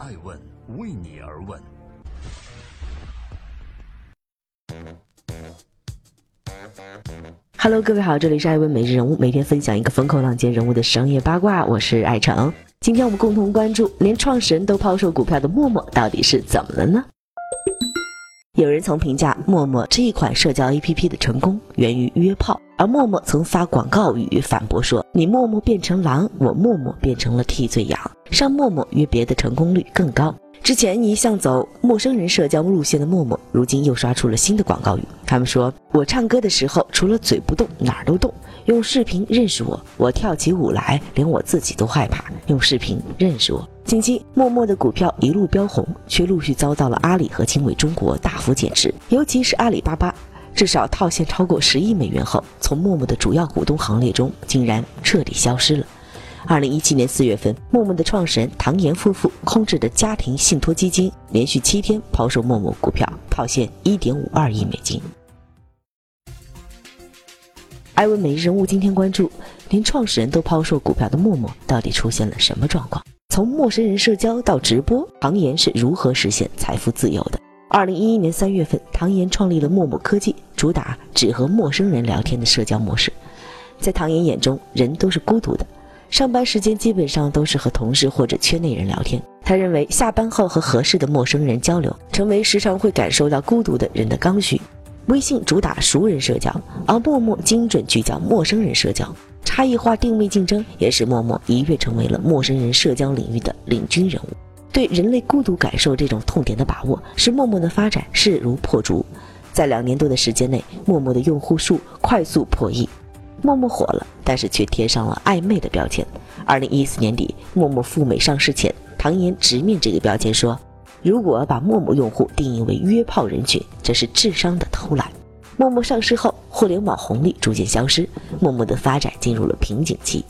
爱问为你而问。Hello，各位好，这里是爱问每日人物，每天分享一个风口浪尖人物的商业八卦，我是爱成。今天我们共同关注，连创始人都抛售股票的陌陌到底是怎么了呢？有人曾评价陌陌这一款社交 APP 的成功源于约炮，而陌陌曾发广告语反驳说：“你陌陌变成狼，我陌陌变成了替罪羊。”上陌陌约别的成功率更高。之前一向走陌生人社交路线的陌陌，如今又刷出了新的广告语。他们说：“我唱歌的时候，除了嘴不动，哪儿都动。用视频认识我，我跳起舞来，连我自己都害怕。用视频认识我。”近期，陌陌的股票一路飙红，却陆续遭到了阿里和经纬中国大幅减持，尤其是阿里巴巴，至少套现超过十亿美元后，从陌陌的主要股东行列中竟然彻底消失了。二零一七年四月份，陌陌的创始人唐岩夫妇控制的家庭信托基金连续七天抛售陌陌股票，套现一点五二亿美金。艾文每日人物今天关注：连创始人都抛售股票的陌陌，到底出现了什么状况？从陌生人社交到直播，唐岩是如何实现财富自由的？二零一一年三月份，唐岩创立了陌陌科技，主打只和陌生人聊天的社交模式。在唐岩眼中，人都是孤独的。上班时间基本上都是和同事或者圈内人聊天。他认为下班后和合适的陌生人交流，成为时常会感受到孤独的人的刚需。微信主打熟人社交，而陌陌精准聚焦陌生人社交，差异化定位竞争也使陌陌一跃成为了陌生人社交领域的领军人物。对人类孤独感受这种痛点的把握，使陌陌的发展势如破竹。在两年多的时间内，陌陌的用户数快速破亿。陌陌火了，但是却贴上了暧昧的标签。二零一四年底，陌陌赴美上市前，唐岩直面这个标签说：“如果把陌陌用户定义为约炮人群，这是智商的偷懒。”陌陌上市后，互联网红利逐渐消失，陌陌的发展进入了瓶颈期。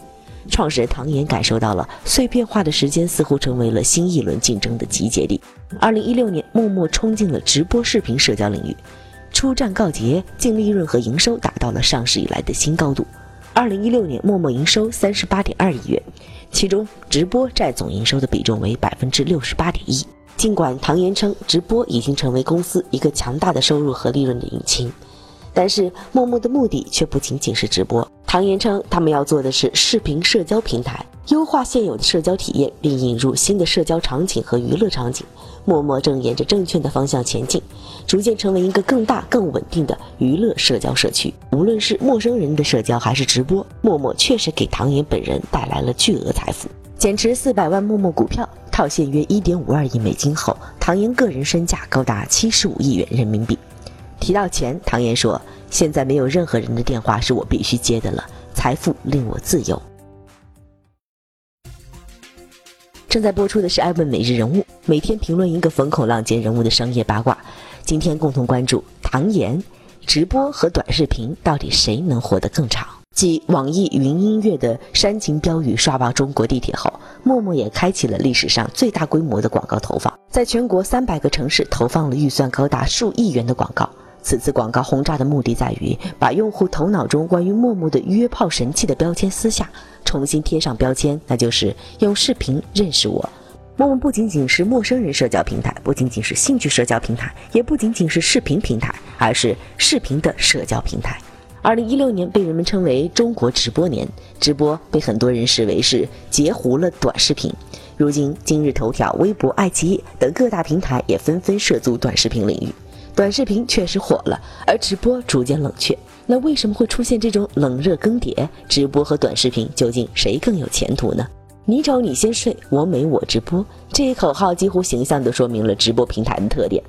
创始人唐岩感受到了碎片化的时间似乎成为了新一轮竞争的集结地。二零一六年，陌陌冲进了直播视频社交领域。出战告捷，净利润和营收达到了上市以来的新高度。二零一六年，陌陌营收三十八点二亿元，其中直播占总营收的比重为百分之六十八点一。尽管唐岩称直播已经成为公司一个强大的收入和利润的引擎，但是陌陌的目的却不仅仅是直播。唐岩称，他们要做的是视频社交平台，优化现有的社交体验，并引入新的社交场景和娱乐场景。陌陌正沿着正确的方向前进，逐渐成为一个更大、更稳定的娱乐社交社区。无论是陌生人的社交还是直播，陌陌确实给唐岩本人带来了巨额财富。减持四百万陌陌股票，套现约一点五二亿美金后，唐岩个人身价高达七十五亿元人民币。提到钱，唐岩说：“现在没有任何人的电话是我必须接的了，财富令我自由。”正在播出的是《艾问每日人物》，每天评论一个风口浪尖人物的商业八卦。今天共同关注唐岩，直播和短视频到底谁能活得更长？继网易云音乐的煽情标语刷爆中国地铁后，陌陌也开启了历史上最大规模的广告投放，在全国三百个城市投放了预算高达数亿元的广告。此次广告轰炸的目的在于把用户头脑中关于陌陌的约炮神器的标签撕下，重新贴上标签，那就是用视频认识我。陌陌不仅仅是陌生人社交平台，不仅仅是兴趣社交平台，也不仅仅是视频平台，而是视频的社交平台。二零一六年被人们称为中国直播年，直播被很多人视为是截胡了短视频。如今，今日头条、微博、爱奇艺等各大平台也纷纷涉足短视频领域。短视频确实火了，而直播逐渐冷却。那为什么会出现这种冷热更迭？直播和短视频究竟谁更有前途呢？你丑你先睡，我美我直播。这一口号几乎形象地说明了直播平台的特点。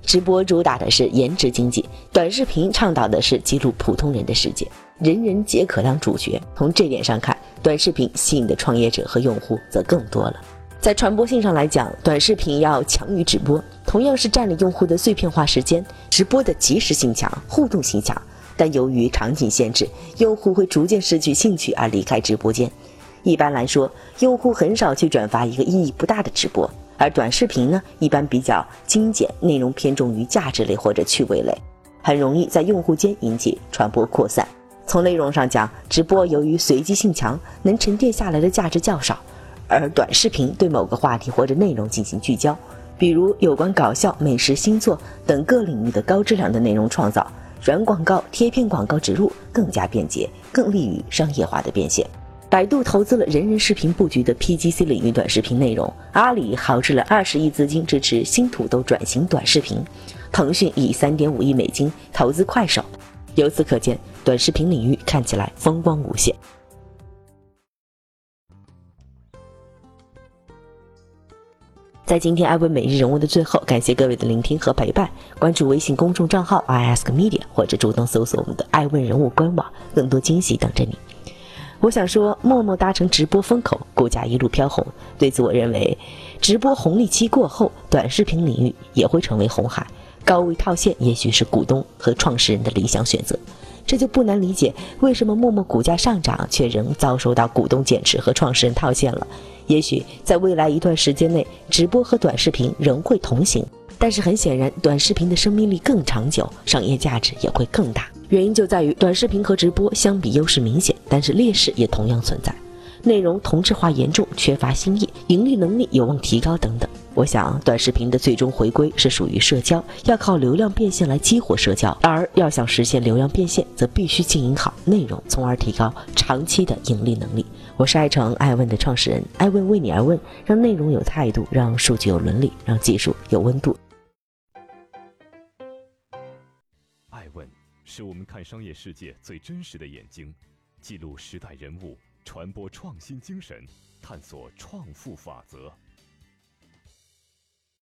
直播主打的是颜值经济，短视频倡导的是记录普通人的世界，人人皆可当主角。从这点上看，短视频吸引的创业者和用户则更多了。在传播性上来讲，短视频要强于直播，同样是占领用户的碎片化时间。直播的即时性强，互动性强，但由于场景限制，用户会逐渐失去兴趣而离开直播间。一般来说，用户很少去转发一个意义不大的直播，而短视频呢，一般比较精简，内容偏重于价值类或者趣味类，很容易在用户间引起传播扩散。从内容上讲，直播由于随机性强，能沉淀下来的价值较少。而短视频对某个话题或者内容进行聚焦，比如有关搞笑、美食、星座等各领域的高质量的内容创造，软广告、贴片广告植入更加便捷，更利于商业化的变现。百度投资了人人视频布局的 PGC 领域短视频内容，阿里豪掷了二十亿资金支持新土豆转型短视频，腾讯以三点五亿美金投资快手。由此可见，短视频领域看起来风光无限。在今天艾问每日人物的最后，感谢各位的聆听和陪伴。关注微信公众账号 i ask media，或者主动搜索我们的艾问人物官网，更多惊喜等着你。我想说，默默搭乘直播风口，股价一路飘红。对此，我认为，直播红利期过后，短视频领域也会成为红海，高位套现也许是股东和创始人的理想选择。这就不难理解，为什么陌陌股价上涨却仍遭受到股东减持和创始人套现了。也许在未来一段时间内，直播和短视频仍会同行，但是很显然，短视频的生命力更长久，商业价值也会更大。原因就在于短视频和直播相比优势明显，但是劣势也同样存在，内容同质化严重，缺乏新意，盈利能力有望提高等等。我想，短视频的最终回归是属于社交，要靠流量变现来激活社交，而要想实现流量变现，则必须经营好内容，从而提高长期的盈利能力。我是爱成爱问的创始人，爱问为你而问，让内容有态度，让数据有伦理，让技术有温度。爱问是我们看商业世界最真实的眼睛，记录时代人物，传播创新精神，探索创富法则。